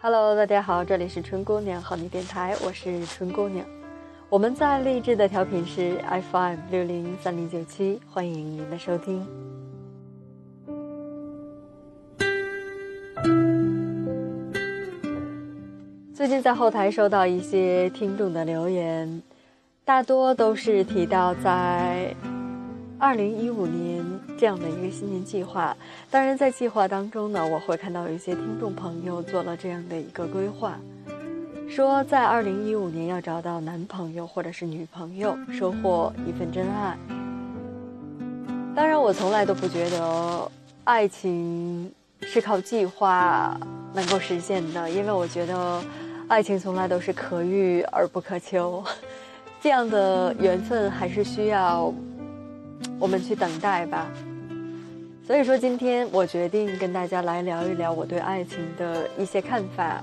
Hello，大家好，这里是春姑娘好你电台，我是春姑娘。我们在励志的调频是 FM 六零三零九七，欢迎您的收听。最近在后台收到一些听众的留言，大多都是提到在。二零一五年这样的一个新年计划，当然在计划当中呢，我会看到有一些听众朋友做了这样的一个规划，说在二零一五年要找到男朋友或者是女朋友，收获一份真爱。当然，我从来都不觉得爱情是靠计划能够实现的，因为我觉得爱情从来都是可遇而不可求，这样的缘分还是需要。我们去等待吧。所以说，今天我决定跟大家来聊一聊我对爱情的一些看法。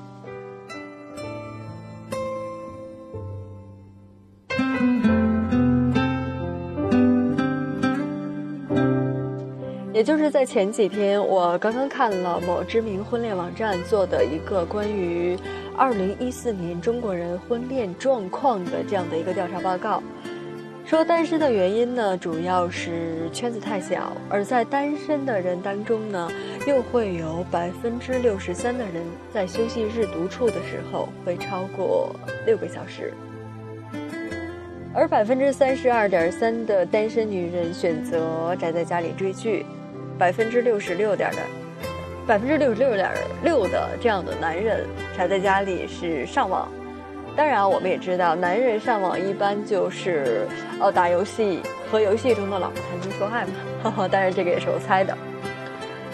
也就是在前几天，我刚刚看了某知名婚恋网站做的一个关于二零一四年中国人婚恋状况的这样的一个调查报告。说单身的原因呢，主要是圈子太小，而在单身的人当中呢，又会有百分之六十三的人在休息日独处的时候会超过六个小时，而百分之三十二点三的单身女人选择宅在家里追剧，百分之六十六点的，百分之六十六点六的这样的男人宅在家里是上网。当然，我们也知道，男人上网一般就是，呃，打游戏和游戏中的老婆谈情说爱嘛。哈哈当然，这个也是我猜的。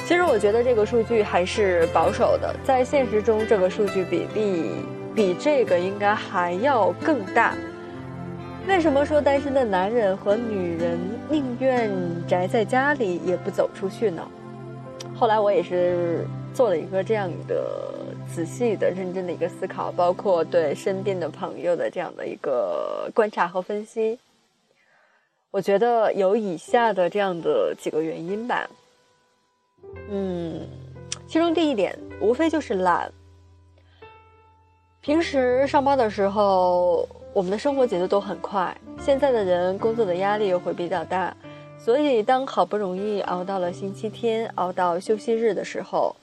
其实，我觉得这个数据还是保守的，在现实中，这个数据比例比这个应该还要更大。为什么说单身的男人和女人宁愿宅在家里也不走出去呢？后来我也是做了一个这样的。仔细的、认真的一个思考，包括对身边的朋友的这样的一个观察和分析，我觉得有以下的这样的几个原因吧。嗯，其中第一点，无非就是懒。平时上班的时候，我们的生活节奏都很快，现在的人工作的压力又会比较大，所以当好不容易熬到了星期天，熬到休息日的时候。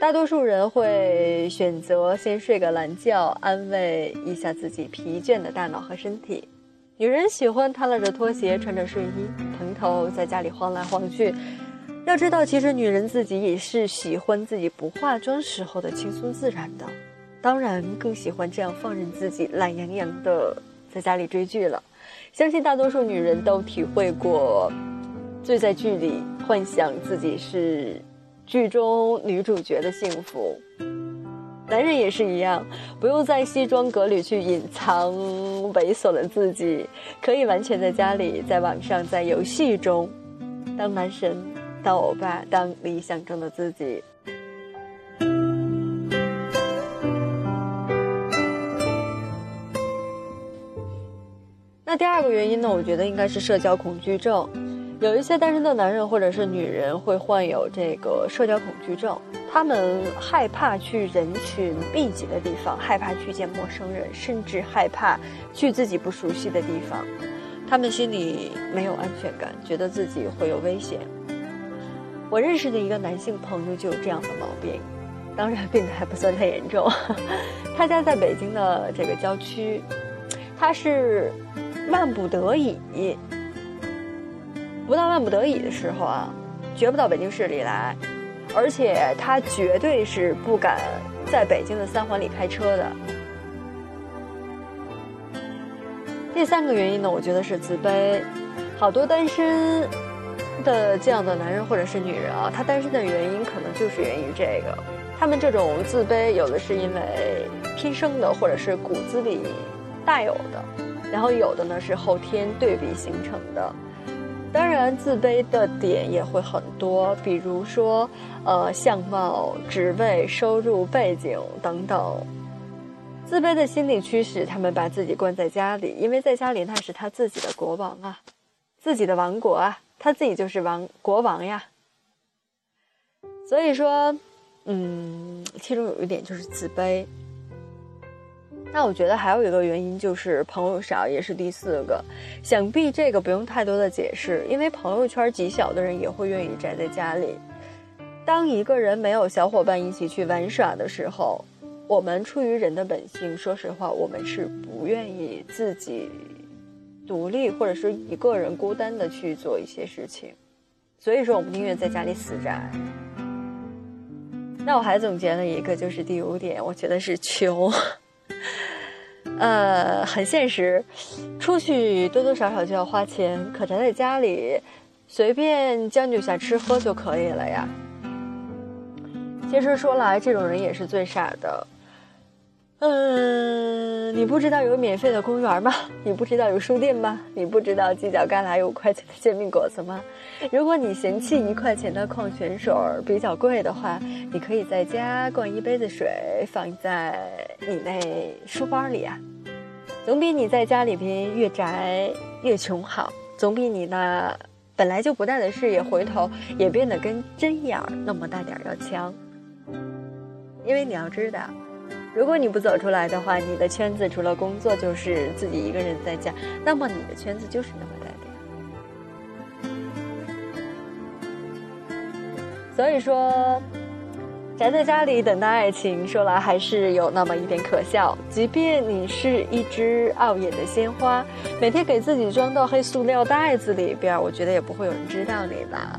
大多数人会选择先睡个懒觉，安慰一下自己疲倦的大脑和身体。女人喜欢趿拉着拖鞋，穿着睡衣，蓬头在家里晃来晃去。要知道，其实女人自己也是喜欢自己不化妆时候的轻松自然的，当然更喜欢这样放任自己懒洋洋的在家里追剧了。相信大多数女人都体会过，醉在剧里，幻想自己是。剧中女主角的幸福，男人也是一样，不用在西装革履去隐藏猥琐的自己，可以完全在家里、在网上、在游戏中，当男神、当欧巴、当理想中的自己。那第二个原因呢？我觉得应该是社交恐惧症。有一些单身的男人或者是女人会患有这个社交恐惧症，他们害怕去人群密集的地方，害怕去见陌生人，甚至害怕去自己不熟悉的地方，他们心里没有安全感，觉得自己会有危险。我认识的一个男性朋友就有这样的毛病，当然病得还不算太严重。他家在北京的这个郊区，他是万不得已。不到万不得已的时候啊，绝不到北京市里来，而且他绝对是不敢在北京的三环里开车的。第三个原因呢，我觉得是自卑。好多单身的这样的男人或者是女人啊，他单身的原因可能就是源于这个。他们这种自卑，有的是因为天生的，或者是骨子里带有的，然后有的呢是后天对比形成的。当然，自卑的点也会很多，比如说，呃，相貌、职位、收入背景等等。自卑的心理驱使他们把自己关在家里，因为在家里那是他自己的国王啊，自己的王国啊，他自己就是王国王呀。所以说，嗯，其中有一点就是自卑。那我觉得还有一个原因就是朋友少，也是第四个。想必这个不用太多的解释，因为朋友圈极小的人也会愿意宅在家里。当一个人没有小伙伴一起去玩耍的时候，我们出于人的本性，说实话，我们是不愿意自己独立或者是一个人孤单的去做一些事情。所以说，我们宁愿在家里死宅。那我还总结了一个，就是第五点，我觉得是穷。呃，很现实，出去多多少少就要花钱，可宅在家里，随便将就下吃喝就可以了呀。其实说来，这种人也是最傻的。嗯，你不知道有免费的公园吗？你不知道有书店吗？你不知道犄角旮旯有五块钱的煎饼果子吗？如果你嫌弃一块钱的矿泉水比较贵的话，你可以在家灌一杯子水放在你那书包里啊，总比你在家里边越宅越穷好，总比你那本来就不大的视野回头也变得跟针眼儿那么大点儿要强。因为你要知道。如果你不走出来的话，你的圈子除了工作就是自己一个人在家，那么你的圈子就是那么大的。所以说，宅在家里等待爱情，说来还是有那么一点可笑。即便你是一只傲眼的鲜花，每天给自己装到黑塑料袋子里边，我觉得也不会有人知道你吧。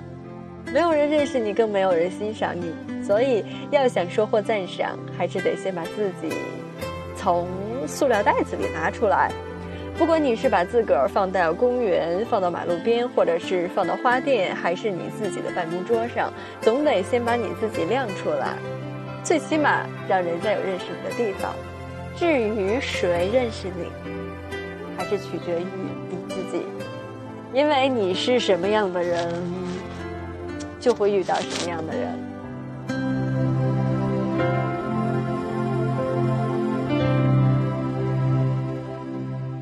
没有人认识你，更没有人欣赏你，所以要想收获赞赏，还是得先把自己从塑料袋子里拿出来。不管你是把自个儿放到公园、放到马路边，或者是放到花店，还是你自己的办公桌上，总得先把你自己亮出来，最起码让人家有认识你的地方。至于谁认识你，还是取决于你自己，因为你是什么样的人。就会遇到什么样的人？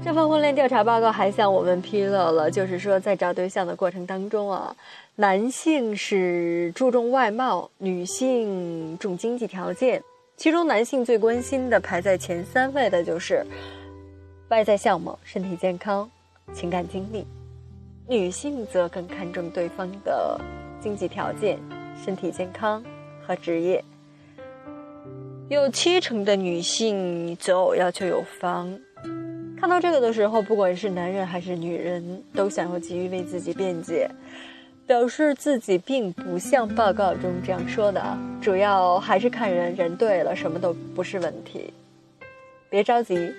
这份婚恋调查报告还向我们披露了，就是说在找对象的过程当中啊，男性是注重外貌，女性重经济条件。其中男性最关心的排在前三位的就是外在相貌、身体健康、情感经历；女性则更看重对方的。经济条件、身体健康和职业，有七成的女性择偶要求有房。看到这个的时候，不管是男人还是女人，都想要急于为自己辩解，表示自己并不像报告中这样说的。主要还是看人，人对了，什么都不是问题。别着急，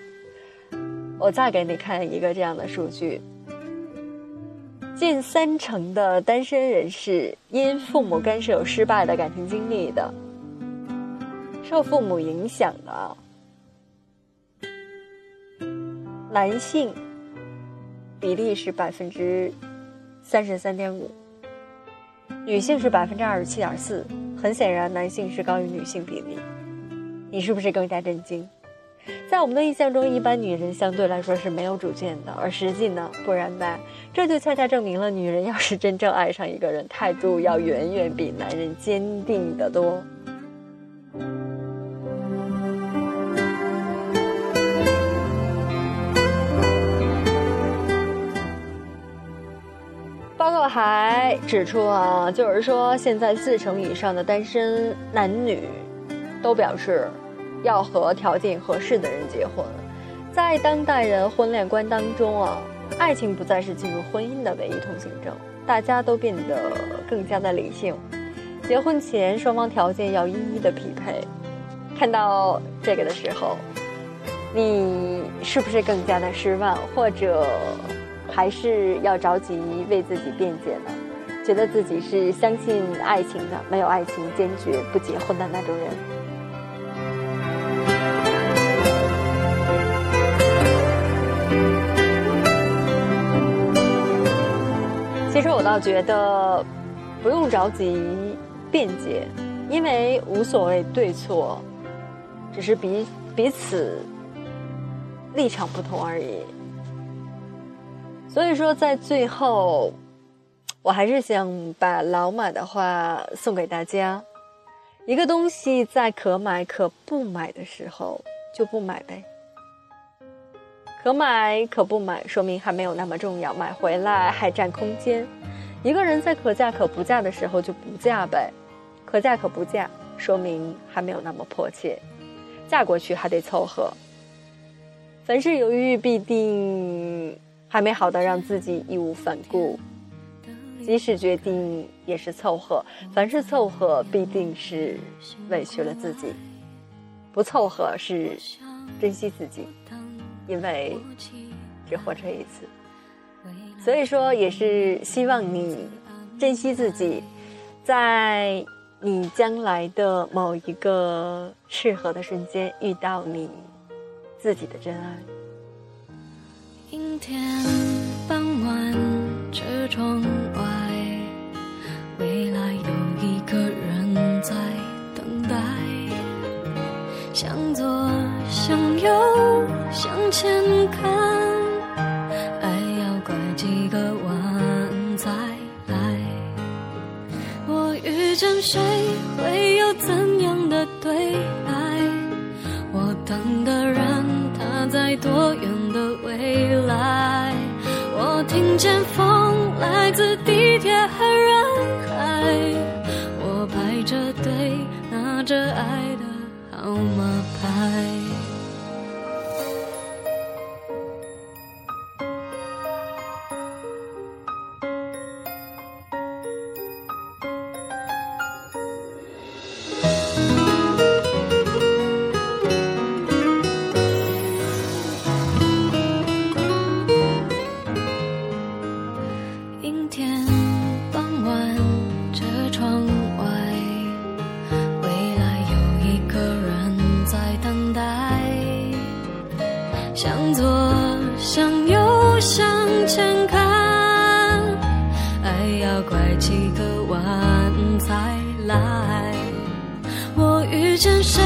我再给你看一个这样的数据。近三成的单身人士因父母干涉有失败的感情经历的，受父母影响的男性比例是百分之三十三点五，女性是百分之二十七点四。很显然，男性是高于女性比例。你是不是更加震惊？在我们的印象中，一般女人相对来说是没有主见的，而实际呢，不然吧？这就恰恰证明了，女人要是真正爱上一个人，态度要远远比男人坚定得多。报告还指出啊，就是说，现在四成以上的单身男女都表示。要和条件合适的人结婚，在当代人婚恋观当中啊，爱情不再是进入婚姻的唯一通行证，大家都变得更加的理性。结婚前双方条件要一一的匹配。看到这个的时候，你是不是更加的失望，或者还是要着急为自己辩解呢？觉得自己是相信爱情的，没有爱情坚决不结婚的那种人。倒觉得，不用着急辩解，因为无所谓对错，只是彼彼此立场不同而已。所以说，在最后，我还是想把老马的话送给大家：一个东西在可买可不买的时候，就不买呗。可买可不买，说明还没有那么重要，买回来还占空间。一个人在可嫁可不嫁的时候就不嫁呗，可嫁可不嫁，说明还没有那么迫切，嫁过去还得凑合。凡事犹豫，必定还没好到让自己义无反顾；即使决定，也是凑合。凡是凑合，必定是委屈了自己；不凑合，是珍惜自己。因为只活这一次，所以说也是希望你珍惜自己，在你将来的某一个适合的瞬间遇到你自己的真爱。阴天傍晚，车窗外，未来有一个人在等待，向左向右。向前看，谁，会向右向前看爱要拐几个弯才来。我遇见谁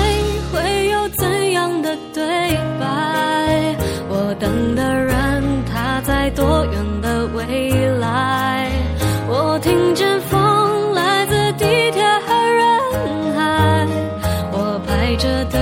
会有怎样的对白？我等的人他在多远的未来？我听见风来自地铁和人海我排着队